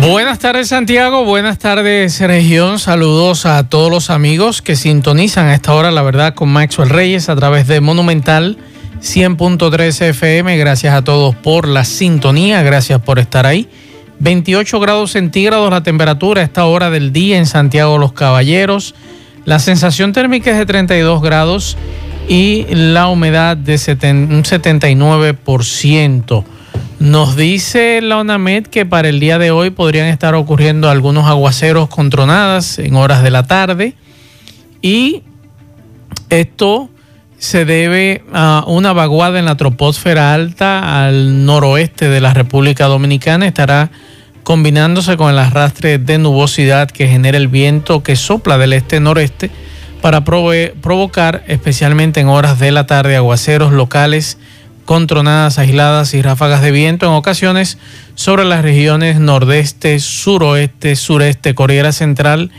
Buenas tardes Santiago, buenas tardes región, saludos a todos los amigos que sintonizan a esta hora la verdad con Maxwell Reyes a través de Monumental 100.3 FM, gracias a todos por la sintonía, gracias por estar ahí. 28 grados centígrados la temperatura a esta hora del día en Santiago Los Caballeros, la sensación térmica es de 32 grados y la humedad de un 79%. Nos dice la ONAMED que para el día de hoy podrían estar ocurriendo algunos aguaceros con tronadas en horas de la tarde y esto se debe a una vaguada en la troposfera alta al noroeste de la República Dominicana. Estará combinándose con el arrastre de nubosidad que genera el viento que sopla del este-noreste para provocar, especialmente en horas de la tarde, aguaceros locales con tronadas aisladas y ráfagas de viento en ocasiones sobre las regiones nordeste, suroeste, sureste, Corriera Central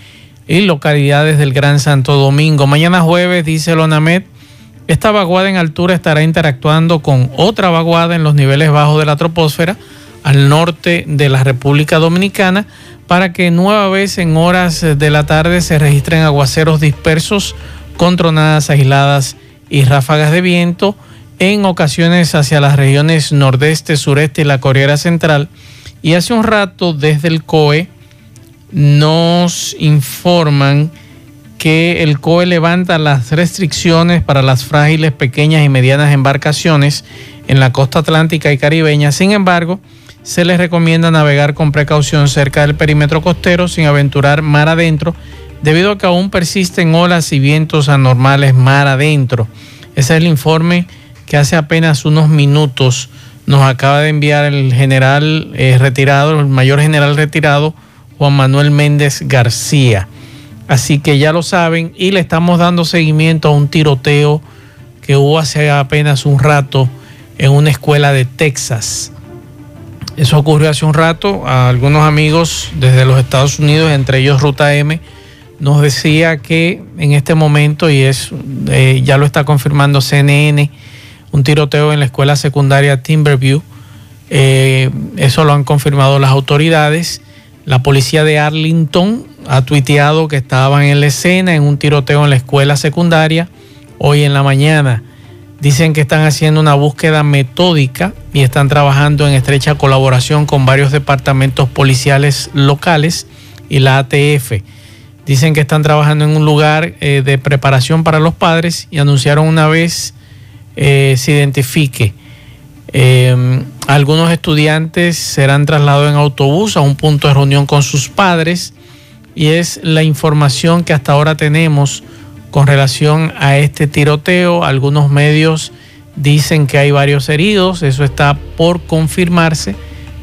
y localidades del Gran Santo Domingo. Mañana jueves, dice Lonamet, esta vaguada en altura estará interactuando con otra vaguada en los niveles bajos de la troposfera al norte de la República Dominicana para que nueva vez en horas de la tarde se registren aguaceros dispersos con tronadas aisladas y ráfagas de viento en ocasiones hacia las regiones nordeste, sureste y la Corriera Central. Y hace un rato desde el COE nos informan que el COE levanta las restricciones para las frágiles, pequeñas y medianas embarcaciones en la costa atlántica y caribeña. Sin embargo, se les recomienda navegar con precaución cerca del perímetro costero sin aventurar mar adentro, debido a que aún persisten olas y vientos anormales mar adentro. Ese es el informe que hace apenas unos minutos nos acaba de enviar el general eh, retirado, el mayor general retirado, Juan Manuel Méndez García. Así que ya lo saben y le estamos dando seguimiento a un tiroteo que hubo hace apenas un rato en una escuela de Texas. Eso ocurrió hace un rato. A algunos amigos desde los Estados Unidos, entre ellos Ruta M, nos decía que en este momento, y es eh, ya lo está confirmando CNN, un tiroteo en la escuela secundaria Timberview. Eh, eso lo han confirmado las autoridades. La policía de Arlington ha tuiteado que estaban en la escena en un tiroteo en la escuela secundaria hoy en la mañana. Dicen que están haciendo una búsqueda metódica y están trabajando en estrecha colaboración con varios departamentos policiales locales y la ATF. Dicen que están trabajando en un lugar eh, de preparación para los padres y anunciaron una vez eh, se identifique. Eh, algunos estudiantes serán trasladados en autobús a un punto de reunión con sus padres y es la información que hasta ahora tenemos con relación a este tiroteo. Algunos medios dicen que hay varios heridos, eso está por confirmarse.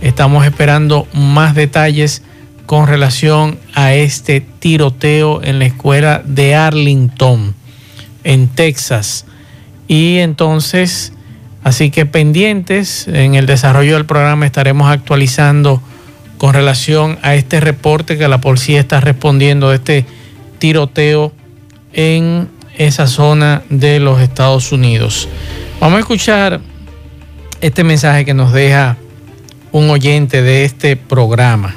Estamos esperando más detalles con relación a este tiroteo en la escuela de Arlington, en Texas. Y entonces, así que pendientes, en el desarrollo del programa estaremos actualizando con relación a este reporte que la policía está respondiendo de este tiroteo en esa zona de los Estados Unidos. Vamos a escuchar este mensaje que nos deja un oyente de este programa.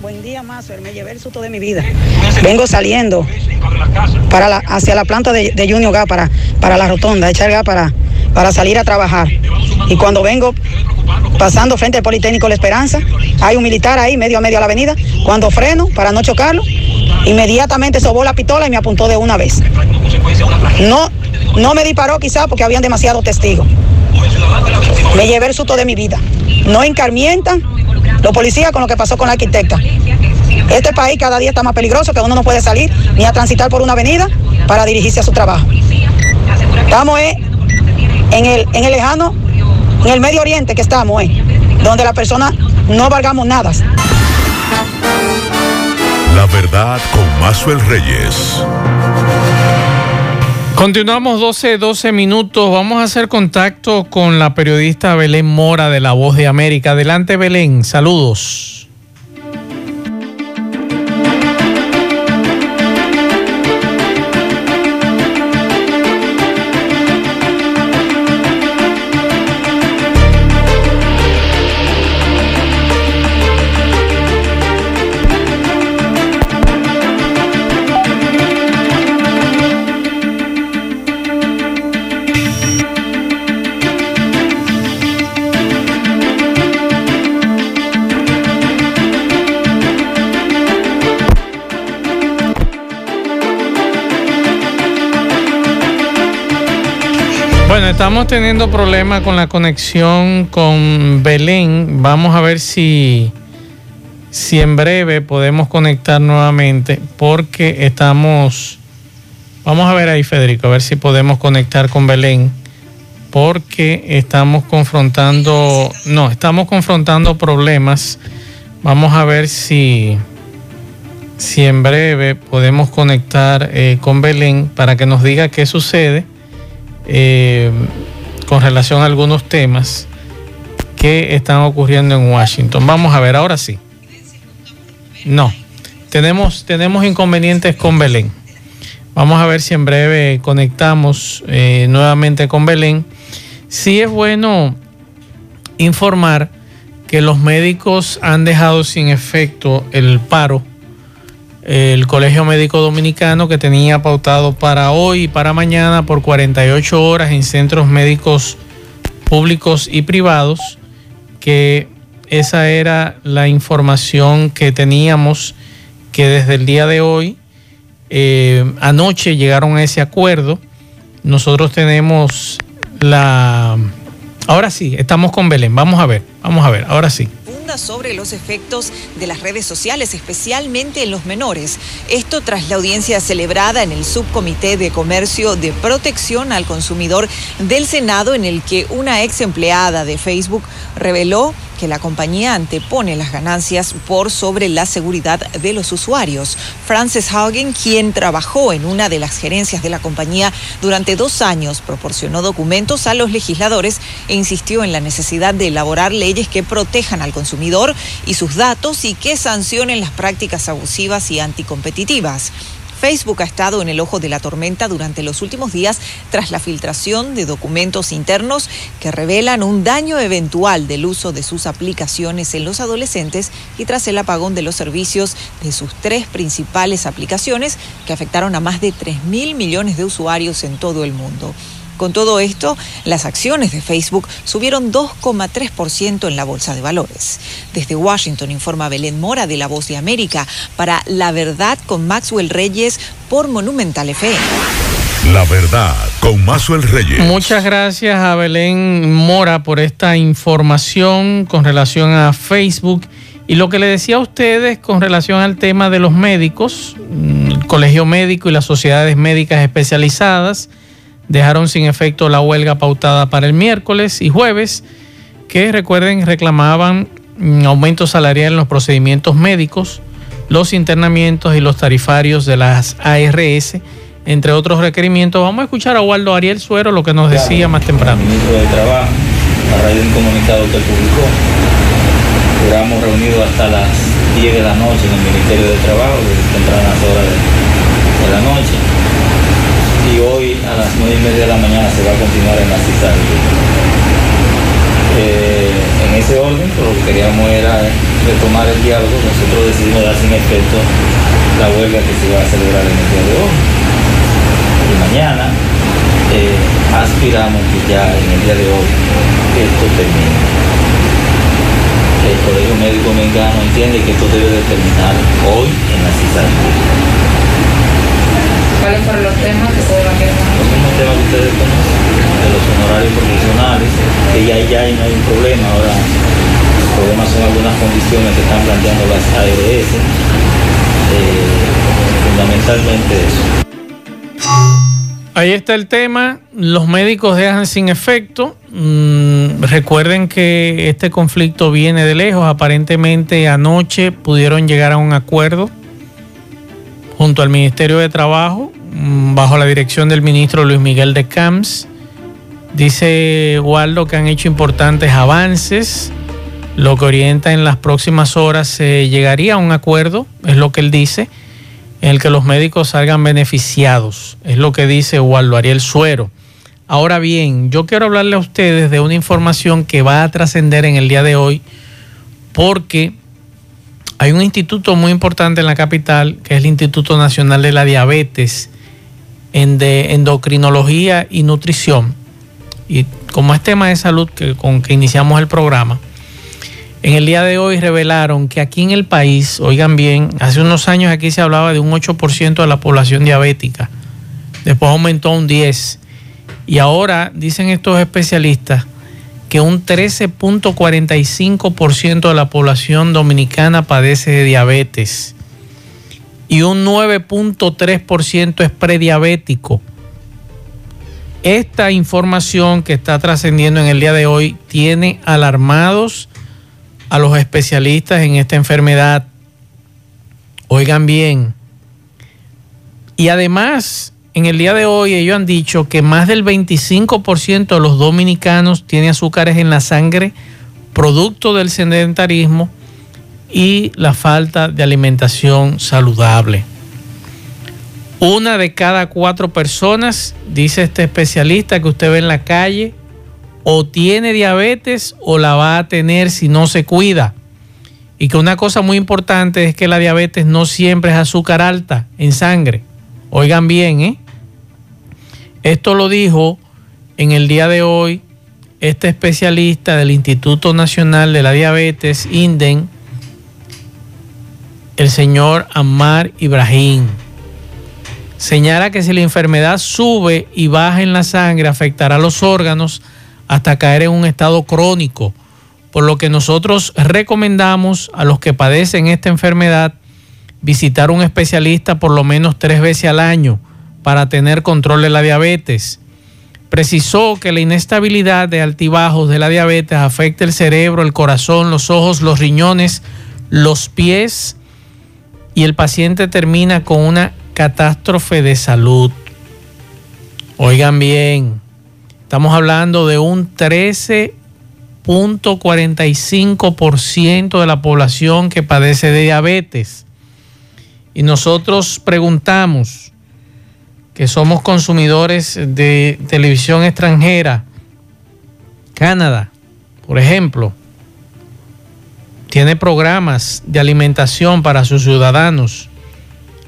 Buen día, Mazo. Me llevé el susto de mi vida. Vengo saliendo para la, hacia la planta de, de Junior Gas, para, para la rotonda, echar gas para, para salir a trabajar. Y cuando vengo pasando frente al Politécnico La Esperanza, hay un militar ahí, medio a medio a la avenida. Cuando freno para no chocarlo, inmediatamente sobó la pistola y me apuntó de una vez. No, no me disparó quizá porque habían demasiados testigos. Me llevé el susto de mi vida. No encarmientan los policías con lo que pasó con la arquitecta. Este país cada día está más peligroso que uno no puede salir ni a transitar por una avenida para dirigirse a su trabajo. Estamos eh, en, el, en el lejano, en el Medio Oriente que estamos, eh, donde las personas no valgamos nada. La verdad con Mazuel Reyes. Continuamos 12, 12 minutos. Vamos a hacer contacto con la periodista Belén Mora de La Voz de América. Adelante Belén, saludos. Estamos teniendo problemas con la conexión con Belén. Vamos a ver si, si en breve podemos conectar nuevamente porque estamos... Vamos a ver ahí, Federico, a ver si podemos conectar con Belén porque estamos confrontando... No, estamos confrontando problemas. Vamos a ver si, si en breve podemos conectar eh, con Belén para que nos diga qué sucede eh, con relación a algunos temas que están ocurriendo en Washington. Vamos a ver, ahora sí. No, tenemos, tenemos inconvenientes con Belén. Vamos a ver si en breve conectamos eh, nuevamente con Belén. Sí es bueno informar que los médicos han dejado sin efecto el paro el Colegio Médico Dominicano que tenía pautado para hoy y para mañana por 48 horas en centros médicos públicos y privados, que esa era la información que teníamos, que desde el día de hoy, eh, anoche llegaron a ese acuerdo. Nosotros tenemos la... Ahora sí, estamos con Belén. Vamos a ver, vamos a ver, ahora sí sobre los efectos de las redes sociales, especialmente en los menores. Esto tras la audiencia celebrada en el Subcomité de Comercio de Protección al Consumidor del Senado, en el que una ex empleada de Facebook reveló que la compañía antepone las ganancias por sobre la seguridad de los usuarios. Frances Haugen, quien trabajó en una de las gerencias de la compañía durante dos años, proporcionó documentos a los legisladores e insistió en la necesidad de elaborar leyes que protejan al consumidor y sus datos y que sancionen las prácticas abusivas y anticompetitivas. Facebook ha estado en el ojo de la tormenta durante los últimos días tras la filtración de documentos internos que revelan un daño eventual del uso de sus aplicaciones en los adolescentes y tras el apagón de los servicios de sus tres principales aplicaciones que afectaron a más de 3 mil millones de usuarios en todo el mundo. Con todo esto, las acciones de Facebook subieron 2,3% en la bolsa de valores. Desde Washington informa Belén Mora de La Voz de América para La Verdad con Maxwell Reyes por Monumental FM. La verdad con Maxwell Reyes. Muchas gracias a Belén Mora por esta información con relación a Facebook. Y lo que le decía a ustedes con relación al tema de los médicos, mm, el Colegio Médico y las sociedades médicas especializadas, dejaron sin efecto la huelga pautada para el miércoles y jueves, que recuerden reclamaban aumento salarial en los procedimientos médicos, los internamientos y los tarifarios de las ARS, entre otros requerimientos. Vamos a escuchar a Waldo Ariel Suero lo que nos decía más temprano. ministro de Trabajo, a raíz de un comunicado que publicó, duramos reunidos hasta las 10 de la noche en el Ministerio de Trabajo, desde tempranas horas de la noche y hoy a las 9 y media de la mañana se va a continuar en la cita. Eh, en ese orden, lo que queríamos era retomar el diálogo, nosotros decidimos dar sin efecto la huelga que se va a celebrar en el día de hoy. Y mañana eh, aspiramos que ya en el día de hoy esto termine. El Colegio Médico Mexicano entiende que esto debe de terminar hoy en la cita. ¿Cuáles fueron los temas que se debatieron? Los mismos temas que ustedes conocen, de los honorarios profesionales, que ya, ya no hay un problema, ahora los problemas son algunas condiciones que están planteando las ARS, eh, fundamentalmente eso. Ahí está el tema, los médicos dejan sin efecto. Mm, recuerden que este conflicto viene de lejos, aparentemente anoche pudieron llegar a un acuerdo junto al Ministerio de Trabajo bajo la dirección del ministro Luis Miguel de Camps. Dice Waldo que han hecho importantes avances, lo que orienta en las próximas horas se llegaría a un acuerdo, es lo que él dice, en el que los médicos salgan beneficiados, es lo que dice Waldo Ariel Suero. Ahora bien, yo quiero hablarle a ustedes de una información que va a trascender en el día de hoy, porque hay un instituto muy importante en la capital, que es el Instituto Nacional de la Diabetes, de endocrinología y nutrición. Y como es tema de salud que, con que iniciamos el programa, en el día de hoy revelaron que aquí en el país, oigan bien, hace unos años aquí se hablaba de un 8% de la población diabética, después aumentó a un 10%, y ahora dicen estos especialistas que un 13.45% de la población dominicana padece de diabetes y un 9.3% es prediabético. Esta información que está trascendiendo en el día de hoy tiene alarmados a los especialistas en esta enfermedad. Oigan bien. Y además en el día de hoy ellos han dicho que más del 25% de los dominicanos tiene azúcares en la sangre producto del sedentarismo y la falta de alimentación saludable. Una de cada cuatro personas, dice este especialista que usted ve en la calle, o tiene diabetes o la va a tener si no se cuida. Y que una cosa muy importante es que la diabetes no siempre es azúcar alta en sangre. Oigan bien, ¿eh? Esto lo dijo en el día de hoy este especialista del Instituto Nacional de la Diabetes, INDEN, el señor Ammar Ibrahim. Señala que si la enfermedad sube y baja en la sangre, afectará los órganos hasta caer en un estado crónico, por lo que nosotros recomendamos a los que padecen esta enfermedad visitar un especialista por lo menos tres veces al año para tener control de la diabetes. Precisó que la inestabilidad de altibajos de la diabetes afecta el cerebro, el corazón, los ojos, los riñones, los pies y el paciente termina con una catástrofe de salud. Oigan bien, estamos hablando de un 13.45% de la población que padece de diabetes. Y nosotros preguntamos, que somos consumidores de televisión extranjera, Canadá, por ejemplo, tiene programas de alimentación para sus ciudadanos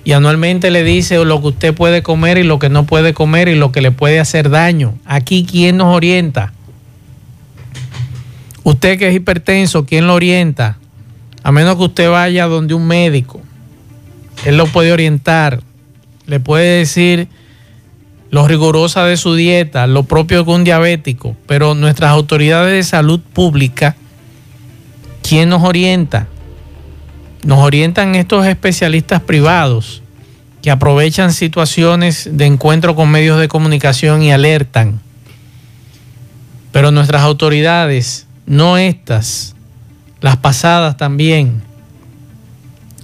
y anualmente le dice lo que usted puede comer y lo que no puede comer y lo que le puede hacer daño. Aquí, ¿quién nos orienta? Usted que es hipertenso, ¿quién lo orienta? A menos que usted vaya donde un médico. Él lo puede orientar. Le puede decir lo rigurosa de su dieta, lo propio que un diabético, pero nuestras autoridades de salud pública, ¿quién nos orienta? Nos orientan estos especialistas privados que aprovechan situaciones de encuentro con medios de comunicación y alertan. Pero nuestras autoridades, no estas, las pasadas también,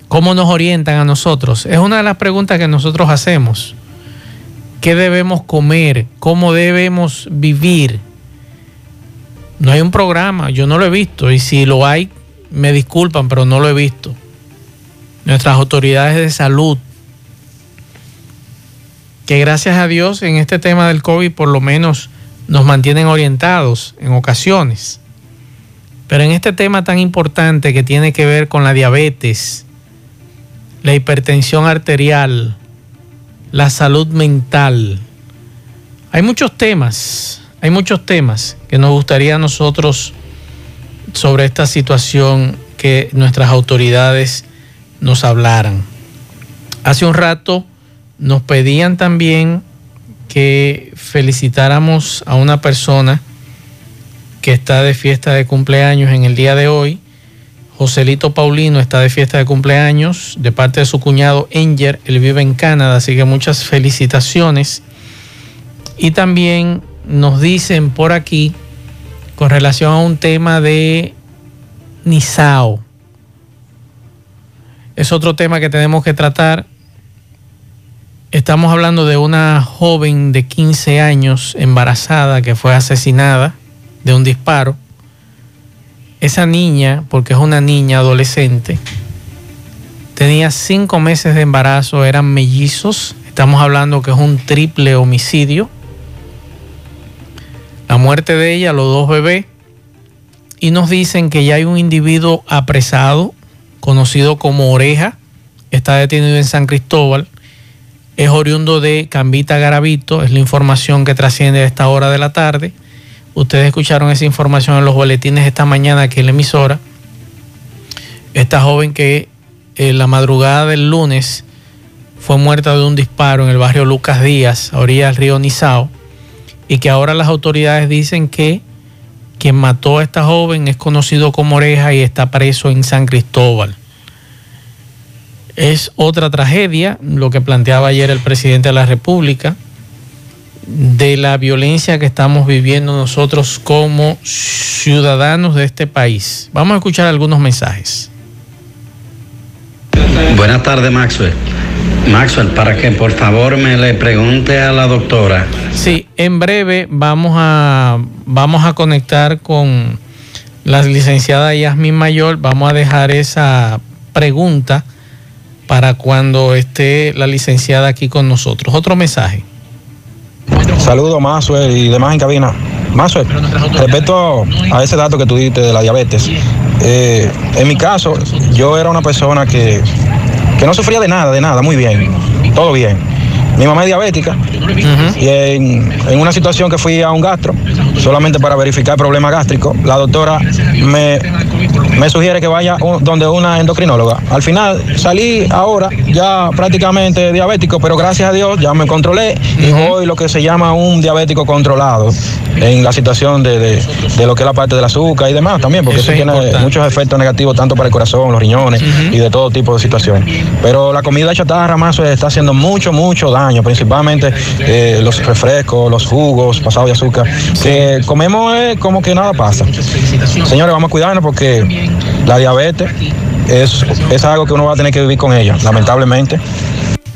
¿cómo nos orientan a nosotros? Es una de las preguntas que nosotros hacemos qué debemos comer, cómo debemos vivir. No hay un programa, yo no lo he visto y si lo hay, me disculpan, pero no lo he visto. Nuestras autoridades de salud, que gracias a Dios en este tema del COVID por lo menos nos mantienen orientados en ocasiones. Pero en este tema tan importante que tiene que ver con la diabetes, la hipertensión arterial, la salud mental. Hay muchos temas, hay muchos temas que nos gustaría a nosotros sobre esta situación que nuestras autoridades nos hablaran. Hace un rato nos pedían también que felicitáramos a una persona que está de fiesta de cumpleaños en el día de hoy Joselito Paulino está de fiesta de cumpleaños de parte de su cuñado Enger. Él vive en Canadá, así que muchas felicitaciones. Y también nos dicen por aquí, con relación a un tema de Nisao. Es otro tema que tenemos que tratar. Estamos hablando de una joven de 15 años embarazada que fue asesinada de un disparo. Esa niña, porque es una niña adolescente, tenía cinco meses de embarazo, eran mellizos. Estamos hablando que es un triple homicidio. La muerte de ella, los dos bebés. Y nos dicen que ya hay un individuo apresado, conocido como Oreja. Está detenido en San Cristóbal es oriundo de Cambita Garavito, es la información que trasciende a esta hora de la tarde. Ustedes escucharon esa información en los boletines esta mañana aquí en la emisora. Esta joven que en la madrugada del lunes fue muerta de un disparo en el barrio Lucas Díaz, a orilla del río Nizao, y que ahora las autoridades dicen que quien mató a esta joven es conocido como Oreja y está preso en San Cristóbal. Es otra tragedia, lo que planteaba ayer el presidente de la República, de la violencia que estamos viviendo nosotros como ciudadanos de este país. Vamos a escuchar algunos mensajes. Buenas tardes, Maxwell. Maxwell, para que por favor me le pregunte a la doctora. Sí, en breve vamos a, vamos a conectar con la licenciada Yasmin Mayor. Vamos a dejar esa pregunta para cuando esté la licenciada aquí con nosotros. Otro mensaje. Saludos, Mazuel y demás en cabina. Mazuel, respecto a ese dato que tú diste de la diabetes, eh, en mi caso, yo era una persona que, que no sufría de nada, de nada, muy bien, todo bien. Mi mamá es diabética y en, una situación que fui a un gastro, solamente para verificar problemas gástricos, la doctora me, me sugiere que vaya donde una endocrinóloga. Al final salí ahora ya prácticamente diabético, pero gracias a Dios ya me controlé y hoy lo que se llama un diabético controlado en la situación de, lo que es la parte del azúcar y demás también, porque eso, tiene muchos efectos negativos tanto para el corazón, los riñones y de todo tipo de situaciones. Pero la comida chatarra más está haciendo mucho, mucho daño principalmente eh, los refrescos, los jugos pasados de azúcar, que comemos como que nada pasa. Señores, vamos a cuidarnos porque la diabetes es, es algo que uno va a tener que vivir con ella, lamentablemente.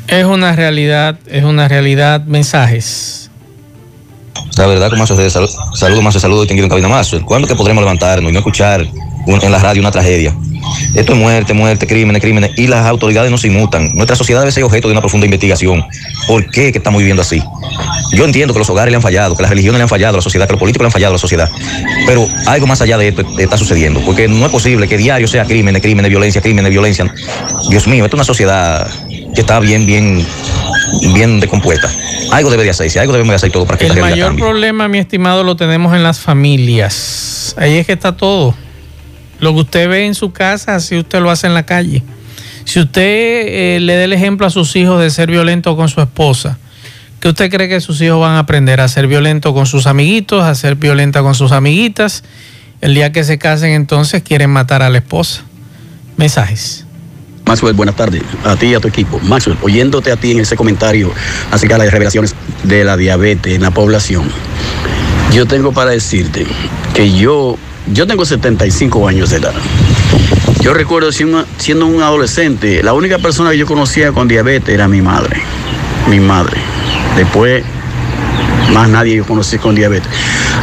Es una realidad, es una realidad. Mensajes. La verdad, como de salud, saludo más de saludo y en cabina más. ¿Cuándo que podremos levantarnos y no escuchar en la radio una tragedia? Esto es muerte, muerte, crímenes, crímenes, y las autoridades no se inmutan. Nuestra sociedad debe ser objeto de una profunda investigación. ¿Por qué que estamos viviendo así? Yo entiendo que los hogares le han fallado, que las religiones le han fallado a la sociedad, que los políticos le han fallado a la sociedad, pero algo más allá de esto está sucediendo, porque no es posible que diario sea crímenes, crímenes, violencia, crímenes, violencia. Dios mío, esto es una sociedad que está bien, bien, bien decompuesta. Algo debe de hacerse, algo debemos de hacer todo para que El mayor problema, mi estimado, lo tenemos en las familias. Ahí es que está todo. Lo que usted ve en su casa, así usted lo hace en la calle. Si usted eh, le da el ejemplo a sus hijos de ser violento con su esposa, ¿qué usted cree que sus hijos van a aprender? A ser violento con sus amiguitos, a ser violenta con sus amiguitas. El día que se casen entonces quieren matar a la esposa. Mensajes. Maxwell, buenas tardes a ti y a tu equipo. Maxwell, oyéndote a ti en ese comentario acerca de las revelaciones de la diabetes en la población, yo tengo para decirte que yo yo tengo 75 años de edad. Yo recuerdo siendo un adolescente, la única persona que yo conocía con diabetes era mi madre. Mi madre. Después, más nadie yo conocí con diabetes.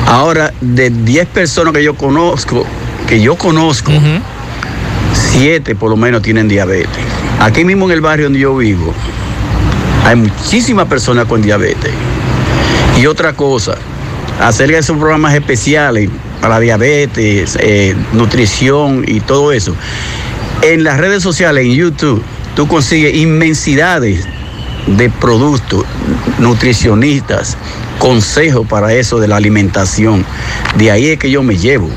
Ahora, de 10 personas que yo conozco, que yo conozco, 7 por lo menos tienen diabetes. Aquí mismo en el barrio donde yo vivo, hay muchísimas personas con diabetes. Y otra cosa, hacer esos programas especiales para diabetes, eh, nutrición y todo eso. En las redes sociales, en YouTube, tú consigues inmensidades de productos nutricionistas, consejos para eso de la alimentación. De ahí es que yo me llevo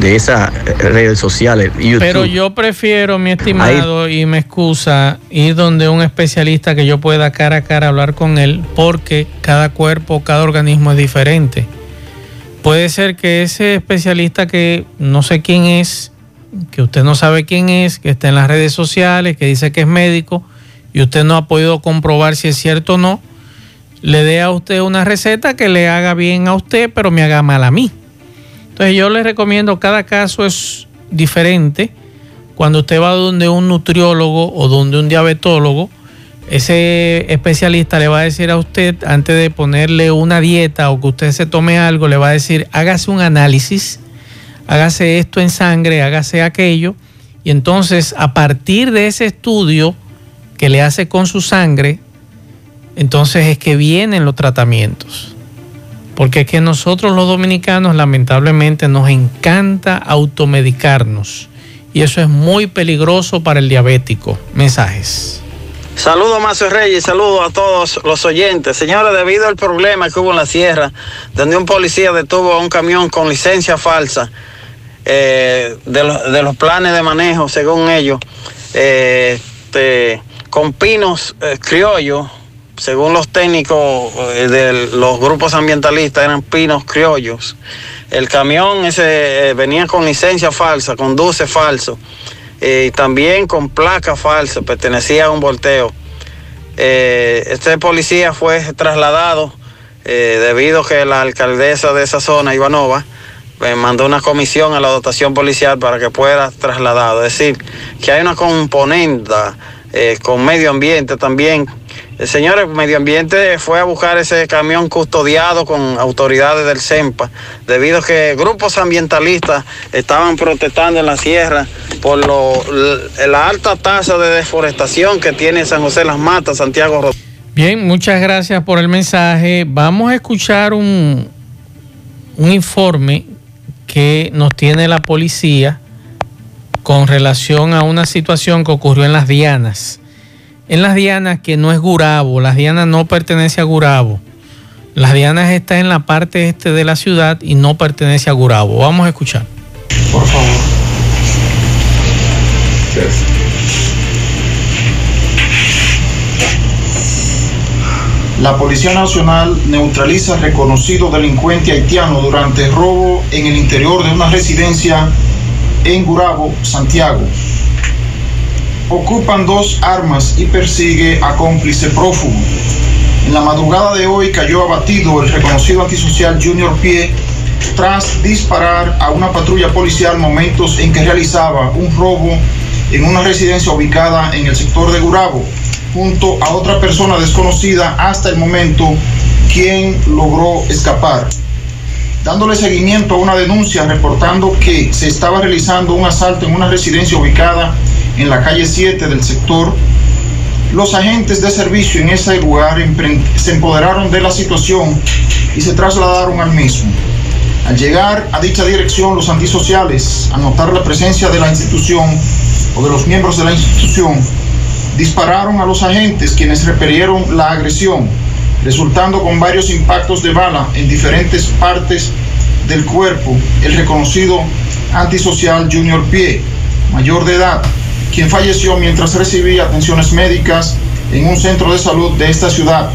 de esas redes sociales. YouTube. Pero yo prefiero, mi estimado, y me excusa, ir donde un especialista que yo pueda cara a cara hablar con él, porque cada cuerpo, cada organismo es diferente. Puede ser que ese especialista que no sé quién es, que usted no sabe quién es, que está en las redes sociales, que dice que es médico y usted no ha podido comprobar si es cierto o no, le dé a usted una receta que le haga bien a usted, pero me haga mal a mí. Entonces yo le recomiendo, cada caso es diferente. Cuando usted va donde un nutriólogo o donde un diabetólogo, ese especialista le va a decir a usted, antes de ponerle una dieta o que usted se tome algo, le va a decir, hágase un análisis, hágase esto en sangre, hágase aquello, y entonces a partir de ese estudio que le hace con su sangre, entonces es que vienen los tratamientos. Porque es que nosotros los dominicanos lamentablemente nos encanta automedicarnos y eso es muy peligroso para el diabético. Mensajes. Saludos, Macio Reyes, saludos a todos los oyentes. Señores, debido al problema que hubo en la sierra, donde un policía detuvo a un camión con licencia falsa eh, de, los planes de manejo, según ellos, eh, este, con pinos eh, criollos, según los técnicos de los grupos ambientalistas, eran pinos criollos. El camión ese venía con licencia falsa, conduce falso y también con placa falsa, pertenecía a un volteo. Eh, este policía fue trasladado eh, debido a que la alcaldesa de esa zona, Ivanova, eh, mandó una comisión a la dotación policial para que fuera trasladado. Es decir, que hay una componente con medio ambiente también el señor Medio Ambiente fue a buscar ese camión custodiado con autoridades del CEMPA, debido a que grupos ambientalistas estaban protestando en la sierra por la alta tasa de deforestación que tiene San José Las Matas, Santiago Bien, muchas gracias por el mensaje. Vamos a escuchar un, un informe que nos tiene la policía con relación a una situación que ocurrió en las Dianas en las Dianas, que no es Gurabo, las Dianas no pertenece a Gurabo. Las Dianas está en la parte este de la ciudad y no pertenece a Gurabo. Vamos a escuchar. Por favor. La Policía Nacional neutraliza reconocido delincuente haitiano durante robo en el interior de una residencia en Gurabo, Santiago ocupan dos armas y persigue a cómplice prófugo. En la madrugada de hoy cayó abatido el reconocido antisocial Junior Pie tras disparar a una patrulla policial momentos en que realizaba un robo en una residencia ubicada en el sector de Gurabo, junto a otra persona desconocida hasta el momento, quien logró escapar. Dándole seguimiento a una denuncia reportando que se estaba realizando un asalto en una residencia ubicada en la calle 7 del sector, los agentes de servicio en ese lugar se empoderaron de la situación y se trasladaron al mismo. Al llegar a dicha dirección, los antisociales, al notar la presencia de la institución o de los miembros de la institución, dispararon a los agentes quienes repelieron la agresión, resultando con varios impactos de bala en diferentes partes del cuerpo el reconocido antisocial Junior Pie, mayor de edad, quien falleció mientras recibía atenciones médicas en un centro de salud de esta ciudad.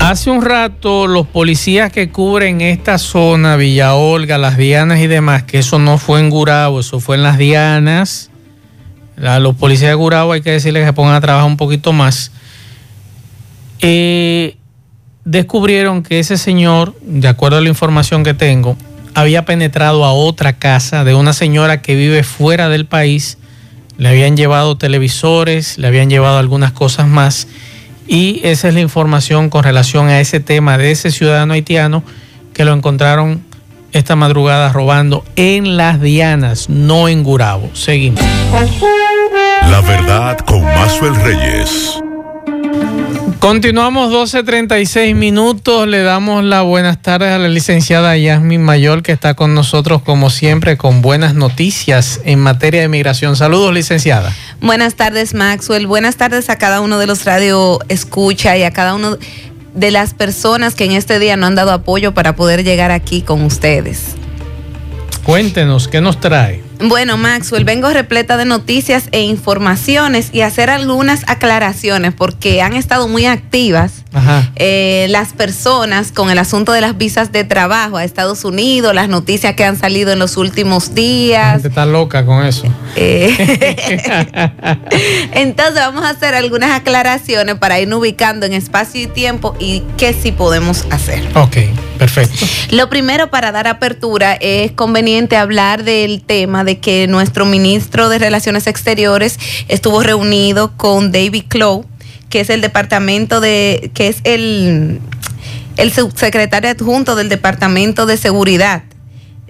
Hace un rato los policías que cubren esta zona, Villa Olga, Las Dianas y demás, que eso no fue en Gurabo, eso fue en Las Dianas. A los policías de Gurabo hay que decirles que se pongan a trabajar un poquito más. Eh, descubrieron que ese señor, de acuerdo a la información que tengo, había penetrado a otra casa de una señora que vive fuera del país le habían llevado televisores, le habían llevado algunas cosas más. Y esa es la información con relación a ese tema de ese ciudadano haitiano que lo encontraron esta madrugada robando en Las Dianas, no en Gurabo. Seguimos. La verdad con Mazuel Reyes. Continuamos 12.36 minutos. Le damos las buenas tardes a la licenciada Yasmin Mayor que está con nosotros como siempre con buenas noticias en materia de migración. Saludos, licenciada. Buenas tardes, Maxwell. Buenas tardes a cada uno de los radio escucha y a cada uno de las personas que en este día no han dado apoyo para poder llegar aquí con ustedes. Cuéntenos, ¿qué nos trae? Bueno, Maxwell, vengo repleta de noticias e informaciones y hacer algunas aclaraciones porque han estado muy activas eh, las personas con el asunto de las visas de trabajo a Estados Unidos, las noticias que han salido en los últimos días. La gente está loca con eso. Eh, entonces vamos a hacer algunas aclaraciones para ir ubicando en espacio y tiempo y qué sí podemos hacer. Ok, perfecto. Lo primero para dar apertura es conveniente hablar del tema de que nuestro ministro de Relaciones Exteriores estuvo reunido con David Clough que es el departamento de, que es el, el subsecretario adjunto del Departamento de Seguridad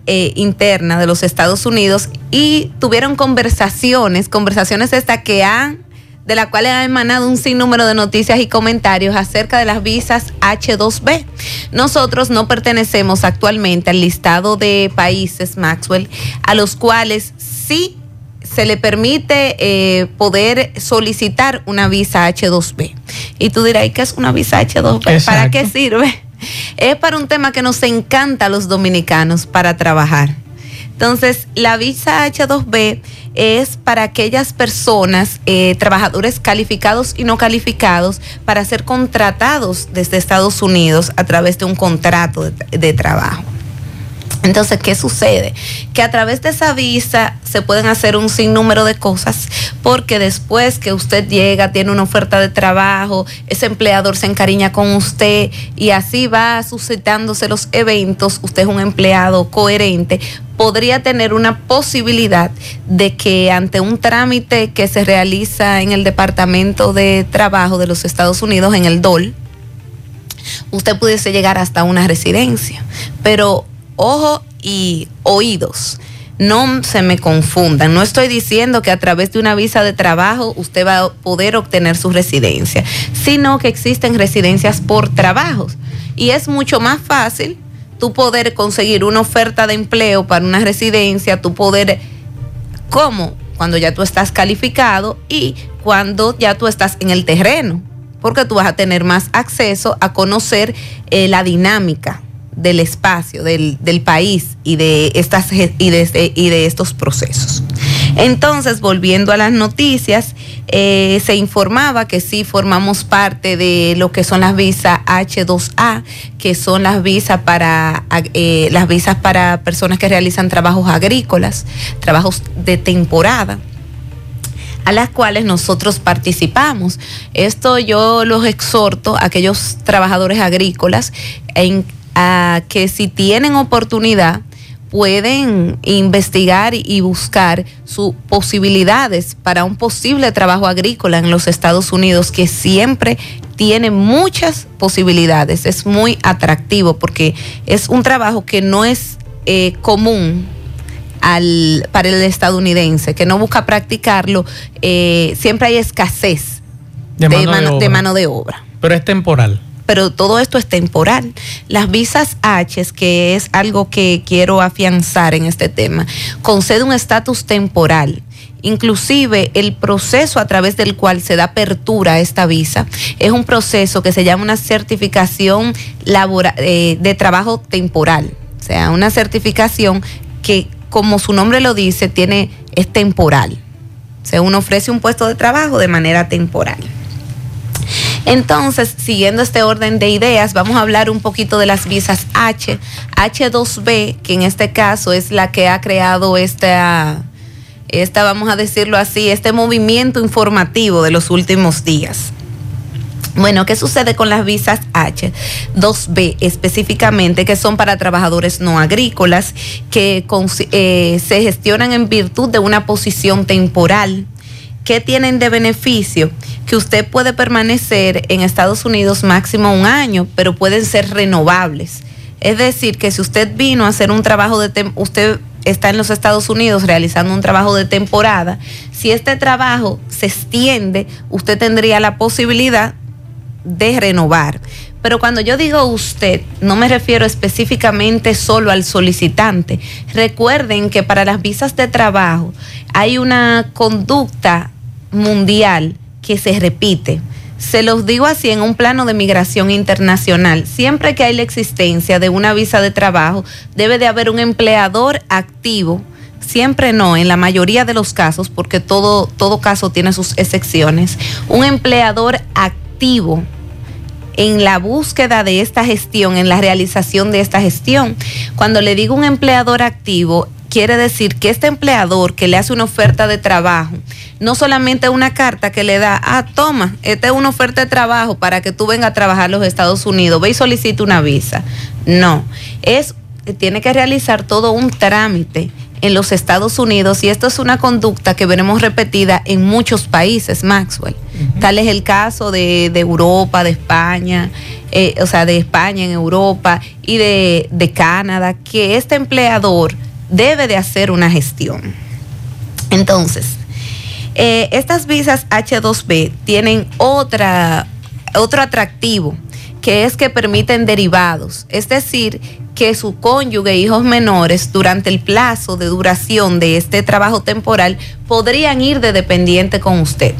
eh, Interna de los Estados Unidos y tuvieron conversaciones, conversaciones estas que han de la cual ha emanado un sinnúmero de noticias y comentarios acerca de las visas H2B. Nosotros no pertenecemos actualmente al listado de países, Maxwell, a los cuales sí se le permite eh, poder solicitar una visa H2B. Y tú dirás, ¿qué es una visa H2B? ¿Para qué sirve? Es para un tema que nos encanta a los dominicanos, para trabajar. Entonces, la visa H2B es para aquellas personas, eh, trabajadores calificados y no calificados, para ser contratados desde Estados Unidos a través de un contrato de trabajo. Entonces, ¿qué sucede? Que a través de esa visa se pueden hacer un sinnúmero de cosas porque después que usted llega, tiene una oferta de trabajo, ese empleador se encariña con usted y así va suscitándose los eventos, usted es un empleado coherente, podría tener una posibilidad de que ante un trámite que se realiza en el Departamento de Trabajo de los Estados Unidos, en el DOL, usted pudiese llegar hasta una residencia. Pero ojo y oídos. No se me confundan. No estoy diciendo que a través de una visa de trabajo usted va a poder obtener su residencia, sino que existen residencias por trabajos. Y es mucho más fácil tú poder conseguir una oferta de empleo para una residencia, tú poder, ¿cómo? Cuando ya tú estás calificado y cuando ya tú estás en el terreno, porque tú vas a tener más acceso a conocer eh, la dinámica del espacio, del, país y de, estas, y, de, este, y de estos procesos. Entonces, volviendo a las noticias, eh, se informaba que sí formamos parte de lo que son las visas H2A, que son las visas para eh, las visas para personas que realizan trabajos agrícolas, trabajos de temporada a las cuales nosotros participamos. Esto yo los exhorto a aquellos trabajadores agrícolas en, a que si tienen oportunidad pueden investigar y buscar sus posibilidades para un posible trabajo agrícola en los Estados Unidos que siempre tiene muchas posibilidades. Es muy atractivo porque es un trabajo que no es eh, común al, para el estadounidense, que no busca practicarlo. Eh, siempre hay escasez de de mano de obra. Pero es temporal pero todo esto es temporal. Las visas H, que es algo que quiero afianzar en este tema, concede un estatus temporal. Inclusive el proceso a través del cual se da apertura a esta visa es un proceso que se llama una certificación eh, de trabajo temporal. O sea, una certificación que, como su nombre lo dice, tiene, es temporal. O uno ofrece un puesto de trabajo de manera temporal. Entonces, siguiendo este orden de ideas, vamos a hablar un poquito de las visas H, H2B, que en este caso es la que ha creado esta, esta, vamos a decirlo así, este movimiento informativo de los últimos días. Bueno, ¿qué sucede con las visas H2B específicamente, que son para trabajadores no agrícolas, que eh, se gestionan en virtud de una posición temporal? ¿Qué tienen de beneficio? Que usted puede permanecer en Estados Unidos máximo un año, pero pueden ser renovables. Es decir, que si usted vino a hacer un trabajo de usted está en los Estados Unidos realizando un trabajo de temporada, si este trabajo se extiende, usted tendría la posibilidad de renovar. Pero cuando yo digo usted, no me refiero específicamente solo al solicitante. Recuerden que para las visas de trabajo hay una conducta mundial que se repite. Se los digo así en un plano de migración internacional. Siempre que hay la existencia de una visa de trabajo, debe de haber un empleador activo. Siempre no, en la mayoría de los casos, porque todo, todo caso tiene sus excepciones. Un empleador activo en la búsqueda de esta gestión, en la realización de esta gestión. Cuando le digo un empleador activo, quiere decir que este empleador que le hace una oferta de trabajo, no solamente una carta que le da, ah, toma, esta es una oferta de trabajo para que tú vengas a trabajar en los Estados Unidos, ve y solicita una visa. No, es tiene que realizar todo un trámite en los Estados Unidos y esto es una conducta que veremos repetida en muchos países, Maxwell. Tal es el caso de, Europa, de España, eh, o sea, de España en Europa y de, de Canadá, que este empleador debe de hacer una gestión. Entonces, eh, estas visas H2B tienen otra, otro atractivo, que es que permiten derivados, es decir, que su cónyuge e hijos menores durante el plazo de duración de este trabajo temporal podrían ir de dependiente con usted,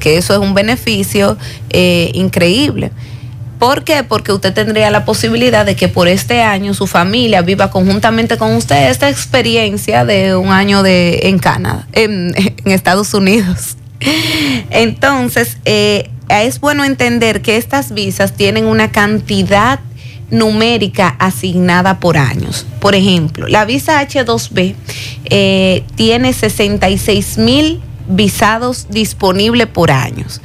que eso es un beneficio eh, increíble. ¿Por qué? Porque usted tendría la posibilidad de que por este año su familia viva conjuntamente con usted esta experiencia de un año de, en Canadá, en, Estados Unidos. Entonces, eh, es bueno entender que estas visas tienen una cantidad numérica asignada por años. Por ejemplo, la visa H2B eh, tiene 66 mil visados disponibles por años.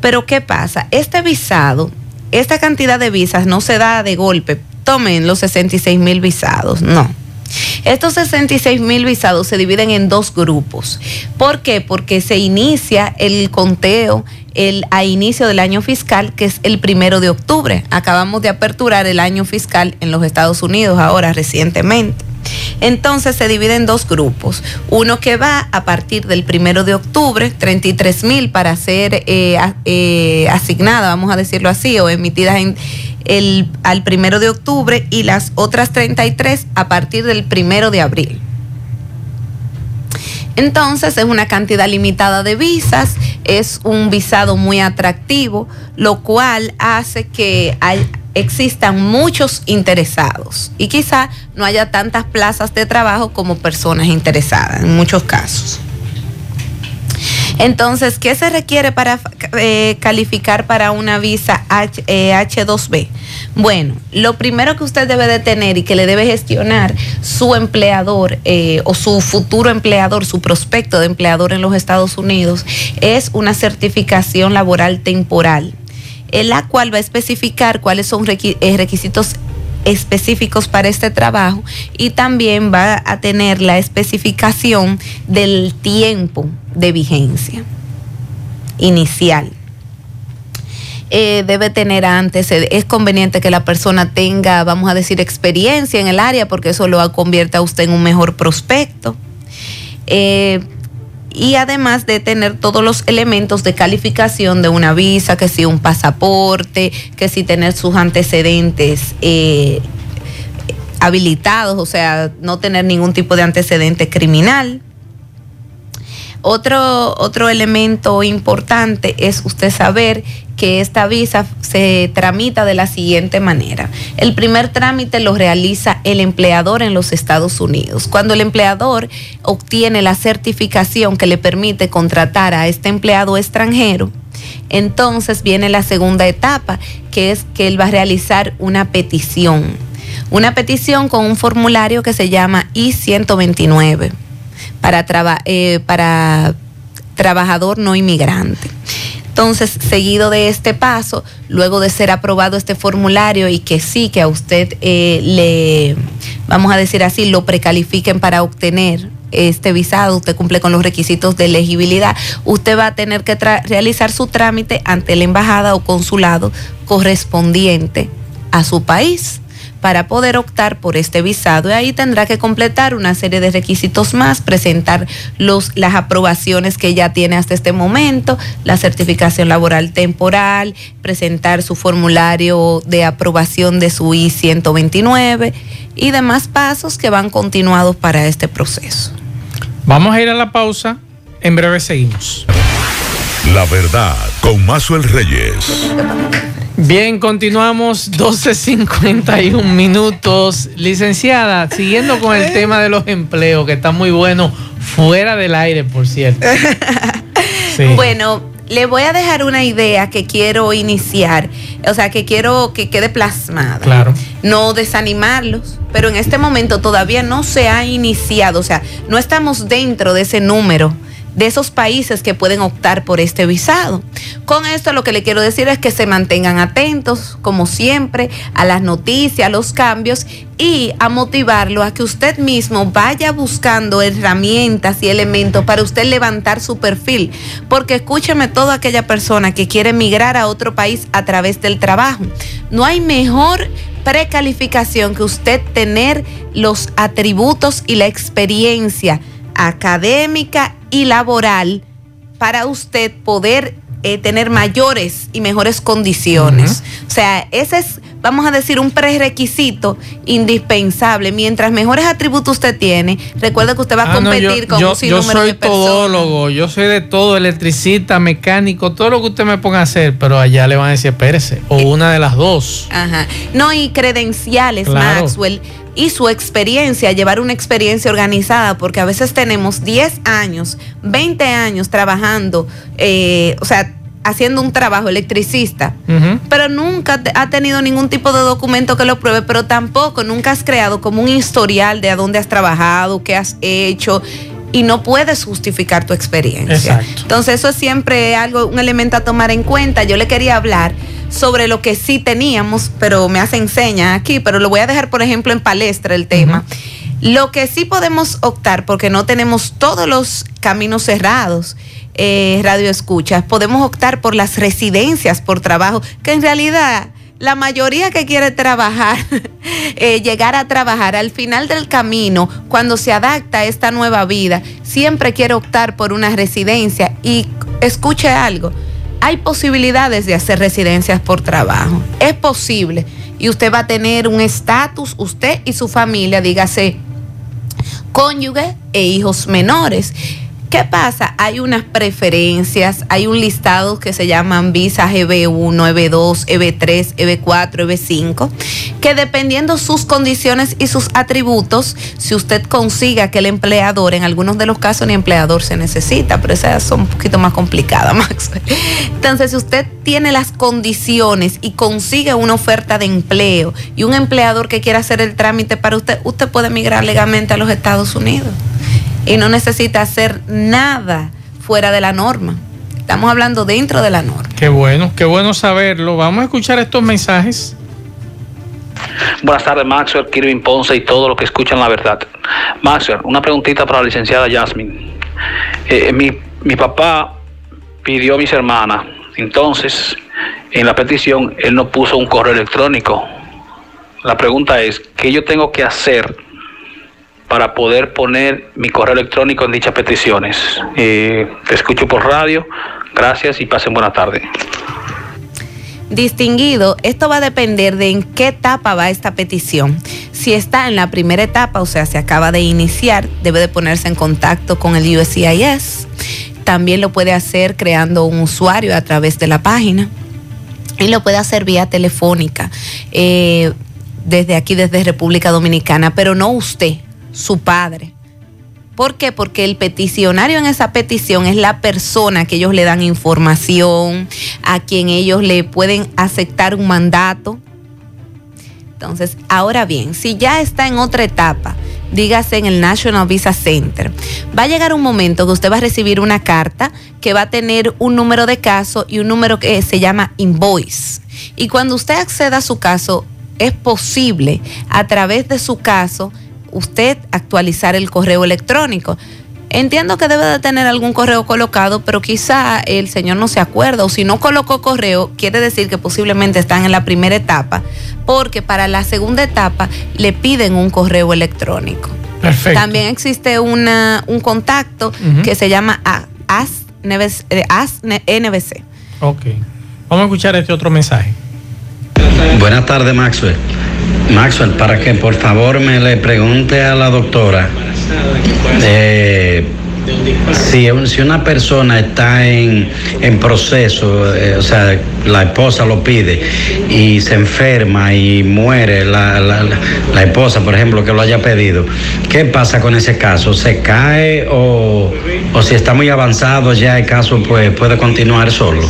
Pero ¿qué pasa? Este visado esta cantidad de visas no se da de golpe. Tomen los 66 mil visados, no. Estos 66 mil visados se dividen en dos grupos. ¿Por qué? Porque se inicia el conteo el, a inicio del año fiscal, que es el primero de octubre. Acabamos de aperturar el año fiscal en los Estados Unidos ahora recientemente. Entonces se divide en dos grupos. Uno que va a partir del primero de octubre, 33 mil para ser eh, eh, asignada, vamos a decirlo así, o emitidas en el, al primero de octubre y las otras 33 a partir del primero de abril. Entonces es una cantidad limitada de visas, es un visado muy atractivo, lo cual hace que hay, existan muchos interesados y quizá no haya tantas plazas de trabajo como personas interesadas en muchos casos. Entonces, ¿qué se requiere para eh, calificar para una visa H, 2 eh, Bueno, lo primero que usted debe de tener y que le debe gestionar su empleador eh, o su futuro empleador, su prospecto de empleador en los Estados Unidos, es una certificación laboral temporal en la cual va a especificar cuáles son requisitos específicos para este trabajo y también va a tener la especificación del tiempo de vigencia inicial. Eh, debe tener antes, eh, es conveniente que la persona tenga, vamos a decir, experiencia en el área porque eso lo convierte a usted en un mejor prospecto y además de tener todos los elementos de calificación de una visa, que si un pasaporte, que si tener sus antecedentes eh, habilitados, o sea, no tener ningún tipo de antecedente criminal. Otro, otro elemento importante es usted saber que esta visa se tramita de la siguiente manera. El primer trámite lo realiza el empleador en los Estados Unidos. Cuando el empleador obtiene la certificación que le permite contratar a este empleado extranjero, entonces viene la segunda etapa, que es que él va a realizar una petición. Una petición con un formulario que se llama I-129 para, eh, para trabajador no inmigrante. Entonces, seguido de este paso, luego de ser aprobado este formulario y que sí, que a usted eh, le, vamos a decir así, lo precalifiquen para obtener este visado, usted cumple con los requisitos de elegibilidad, usted va a tener que realizar su trámite ante la embajada o consulado correspondiente a su país para poder optar por este visado y ahí tendrá que completar una serie de requisitos más, presentar las aprobaciones que ya tiene hasta este momento, la certificación laboral temporal, presentar su formulario de aprobación de su I-129 y demás pasos que van continuados para este proceso. Vamos a ir a la pausa, en breve seguimos. La verdad con Mazuel Reyes. Bien, continuamos 12.51 minutos. Licenciada, siguiendo con el tema de los empleos, que está muy bueno, fuera del aire, por cierto. Bueno, le voy a dejar una idea que quiero iniciar, o sea, que quiero que quede plasmada. Claro. No desanimarlos, pero en este momento todavía no se ha iniciado, o sea, no estamos dentro de ese número de esos países que pueden optar por este visado. Con esto lo que le quiero decir es que se mantengan atentos, como siempre, a las noticias, a los cambios y a motivarlo a que usted mismo vaya buscando herramientas y elementos para usted levantar su perfil. Porque escúcheme toda aquella persona que quiere emigrar a otro país a través del trabajo. No hay mejor precalificación que usted tener los atributos y la experiencia académica y laboral para usted poder eh, tener mayores y mejores condiciones. O sea, ese es, vamos a decir, un prerequisito indispensable. Mientras mejores atributos usted tiene, recuerde que usted va a Ah, no, competir yo, con yo- un sinnúmero yo soy de todólogo, yo soy de todo, electricista, mecánico, todo lo que usted me ponga a hacer, pero allá le van a decir, espérese, o una de las dos. Ajá. No, y credenciales, Claro. Maxwell, y su experiencia, llevar una experiencia organizada, porque a veces tenemos 10 años, 20 años trabajando, eh, o sea, haciendo un trabajo electricista, pero nunca te- ha tenido ningún tipo de documento que lo pruebe, pero tampoco nunca has creado como un historial de a dónde has trabajado, qué has hecho. Y no puedes justificar tu experiencia. Exacto. Entonces, eso es siempre algo, un elemento a tomar en cuenta. Yo le quería hablar sobre lo que sí teníamos, pero me hacen señas aquí, pero lo voy a dejar, por ejemplo, en palestra el tema. Lo que sí podemos optar, porque no tenemos todos los caminos cerrados, eh, radio escuchas, podemos optar por las residencias por trabajo, que en realidad la mayoría que quiere trabajar, eh, llegar a trabajar al final del camino, cuando se adapta a esta nueva vida, siempre quiere optar por una residencia. Y escuche algo, hay posibilidades de hacer residencias por trabajo. Es posible. Y usted va a tener un estatus, usted y su familia, dígase, cónyuge e hijos menores. ¿Qué pasa? Hay unas preferencias, hay un listado que se llaman visa EB1, EB2, EB3, EB4, EB5, que dependiendo sus condiciones y sus atributos, si usted consiga que el empleador, en algunos de los casos ni empleador se necesita, pero esas son un poquito más complicadas, Max. Entonces, si usted tiene las condiciones y consigue una oferta de empleo y un empleador que quiera hacer el trámite para usted, usted puede migrar legalmente a los Estados Unidos y no necesita hacer nada fuera de la norma. Estamos hablando dentro de la norma. Qué bueno, qué bueno saberlo. Vamos a escuchar estos mensajes. Buenas tardes, Maxwell, Kirvin Ponce y todos los que escuchan la verdad. Maxwell, una preguntita para la licenciada Jasmine. Eh, mi, mi papá pidió a mis hermanas, entonces en la petición él no puso un correo electrónico. La pregunta es, ¿qué yo tengo que hacer para poder poner mi correo electrónico en dichas peticiones? Eh, te escucho por radio, gracias y pasen buena tarde. Distinguido, esto va a depender de en qué etapa va esta petición. Si está en la primera etapa, o sea, se acaba de iniciar, debe de ponerse en contacto con el USCIS. También lo puede hacer creando un usuario a través de la página y lo puede hacer vía telefónica eh, desde aquí, desde República Dominicana, pero no usted, su padre. ¿Por qué? Porque el peticionario en esa petición es la persona que ellos le dan información, a quien ellos le pueden aceptar un mandato. Entonces, ahora bien, si ya está en otra etapa, dígase en el National Visa Center, va a llegar un momento que usted va a recibir una carta que va a tener un número de caso y un número que se llama invoice. Y cuando usted acceda a su caso, es posible a través de su caso usted actualizar el correo electrónico. Entiendo que debe de tener algún correo colocado, pero quizá el señor no se acuerda o si no colocó correo, quiere decir que posiblemente están en la primera etapa, porque para la segunda etapa le piden un correo electrónico. Perfecto. También existe una, un contacto que se llama A- AS NBC. eh, AS NBC. Ok. Vamos a escuchar este otro mensaje. Buenas tardes, Maxwell. Maxwell, para que por favor me le pregunte a la doctora eh, si, si una persona está en, en proceso, eh, o sea, la esposa lo pide y se enferma y muere la, la- la- la esposa, por ejemplo, que lo haya pedido, ¿qué pasa con ese caso? ¿Se cae o, o si está muy avanzado ya el caso pues, puede continuar solo?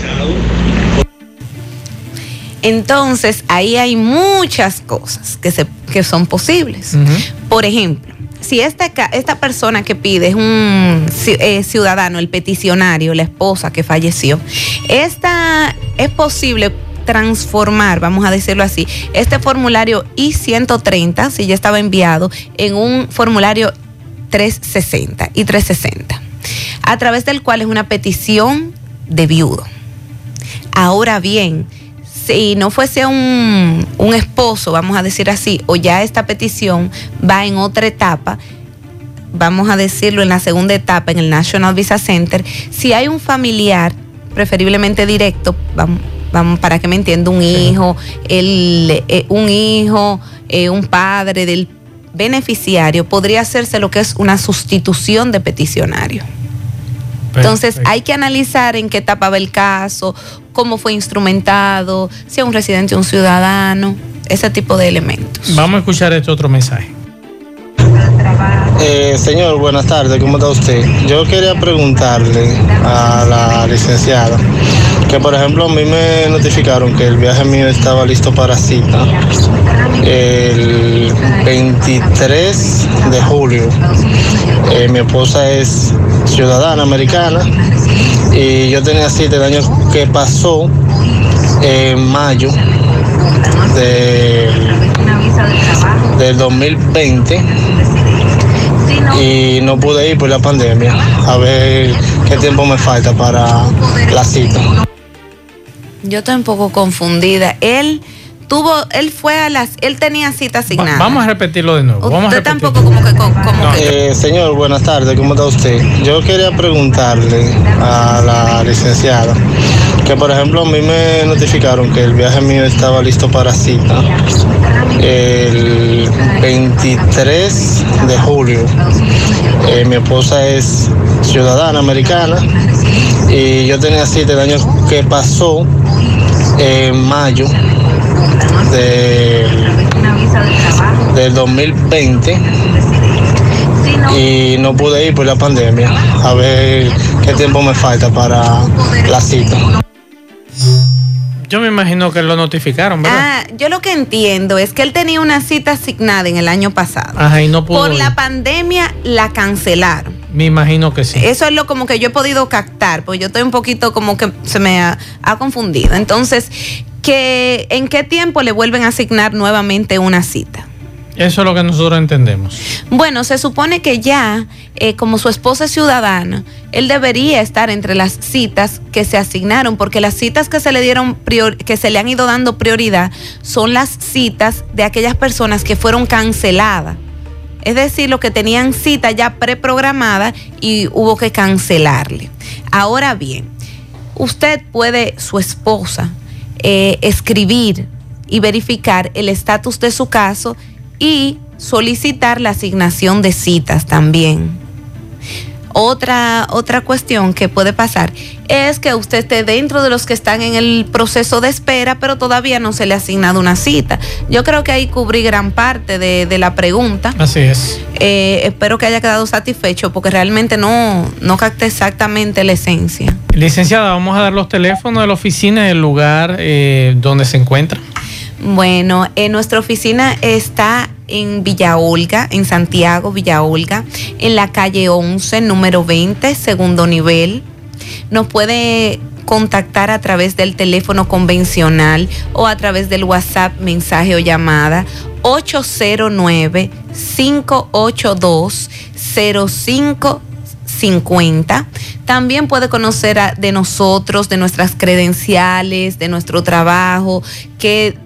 Entonces, ahí hay muchas cosas que, se, que son posibles. Por ejemplo, si esta, esta persona que pide es un eh, ciudadano, el peticionario, la esposa que falleció, esta es posible transformar, vamos a decirlo así, este formulario I-130, si ya estaba enviado, en un formulario 360 y 360, a través del cual es una petición de viudo. Ahora bien, si no fuese un, un esposo, vamos a decir así, o ya esta petición va en otra etapa, vamos a decirlo en la segunda etapa, en el National Visa Center, si hay un familiar, preferiblemente directo, vamos, vamos para que me entienda, un hijo, el, eh, un hijo, eh, un padre del beneficiario, podría hacerse lo que es una sustitución de peticionario. Entonces hay que analizar en qué etapa va el caso, cómo fue instrumentado, si es un residente o un ciudadano, ese tipo de elementos. Vamos a escuchar este otro mensaje. Eh, señor, buenas tardes, ¿cómo está usted? Yo quería preguntarle a la licenciada que, por ejemplo, a mí me notificaron que el viaje mío estaba listo para cita el 23 de julio. Eh, mi esposa es ciudadana americana y yo tenía cita el año que pasó en mayo de, del 2020 y no pude ir por la pandemia. A ver qué tiempo me falta para la cita. Yo estoy un poco confundida. Él tuvo, él fue a las, él tenía cita asignada. vamos a repetirlo de nuevo. Vamos usted tampoco como que, como eh, señor, buenas tardes, ¿cómo está usted? Yo quería preguntarle a la licenciada que, por ejemplo, a mí me notificaron que el viaje mío estaba listo para cita el 23 de julio. Eh, mi esposa es ciudadana americana y yo tenía cita el año que pasó en mayo de, del 2020 y no pude ir por la pandemia. A ver qué tiempo me falta para la cita. Yo me imagino que lo notificaron, ¿verdad? Ah, yo lo que entiendo es que él tenía una cita asignada en el año pasado. Ajá, y no pudo Por la pandemia la cancelaron. Me imagino que sí. Eso es lo como que yo he podido captar, pues yo estoy un poquito como que se me ha, ha confundido. Entonces, que en qué tiempo le vuelven a asignar nuevamente una cita. Eso es lo que nosotros entendemos. Bueno, se supone que ya, eh, como su esposa es ciudadana, él debería estar entre las citas que se asignaron, porque las citas que se le dieron que se le han ido dando prioridad son las citas de aquellas personas que fueron canceladas. Es decir, los que tenían cita ya preprogramada y hubo que cancelarle. Ahora bien, usted puede, su esposa, eh, escribir y verificar el estatus de su caso y solicitar la asignación de citas también. Otra, otra cuestión que puede pasar es que usted esté dentro de los que están en el proceso de espera, pero todavía no se le ha asignado una cita. Yo creo que ahí cubrí gran parte de, la pregunta. Así es. Eh, espero que haya quedado satisfecho porque realmente no, no capté exactamente la esencia. Licenciada, vamos a dar los teléfonos de la oficina y el lugar eh, donde se encuentra. Bueno, en nuestra oficina está en Villa Olga, en Santiago, Villa Olga, en la calle 11, número 20, segundo nivel. Nos puede contactar a través del teléfono convencional o a través del WhatsApp, mensaje o llamada 809 582 0550 También puede conocer de nosotros, de nuestras credenciales, de nuestro trabajo, que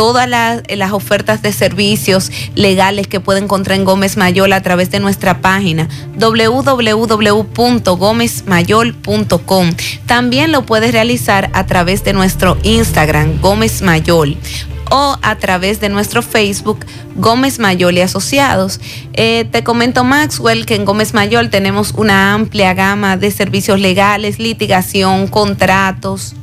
todas las, ofertas de servicios legales que puede encontrar en Gómez Mayol a través de nuestra página www.gómezmayol.com. También lo puedes realizar a través de nuestro Instagram, Gómez Mayol o a través de nuestro Facebook Gómez Mayol y Asociados. Eh, te comento Maxwell que en Gómez Mayol tenemos una amplia gama de servicios legales, litigación, contratos,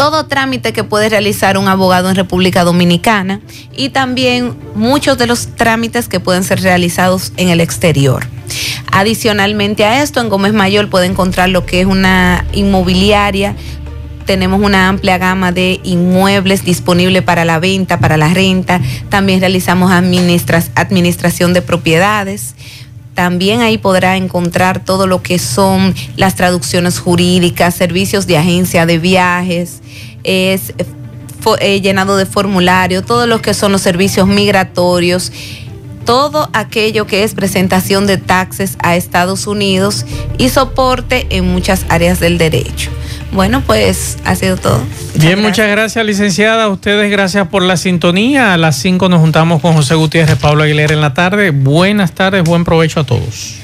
todo trámite que puede realizar un abogado en República Dominicana y también muchos de los trámites que pueden ser realizados en el exterior. Adicionalmente a esto, en Gómez Mayor puede encontrar lo que es una inmobiliaria tenemos una amplia gama de inmuebles disponibles para la venta, para la renta. También realizamos administración de propiedades. También ahí podrá encontrar todo lo que son las traducciones jurídicas, servicios de agencia de viajes, es eh, llenado de formulario, todo lo que son los servicios migratorios, todo aquello que es presentación de taxes a Estados Unidos y soporte en muchas áreas del derecho. Bueno, pues ha sido todo. Bien, muchas gracias, licenciada. A ustedes, gracias por la sintonía. A las 5 nos juntamos con José Gutiérrez, Pablo Aguilera en la tarde. Buenas tardes, buen provecho a todos.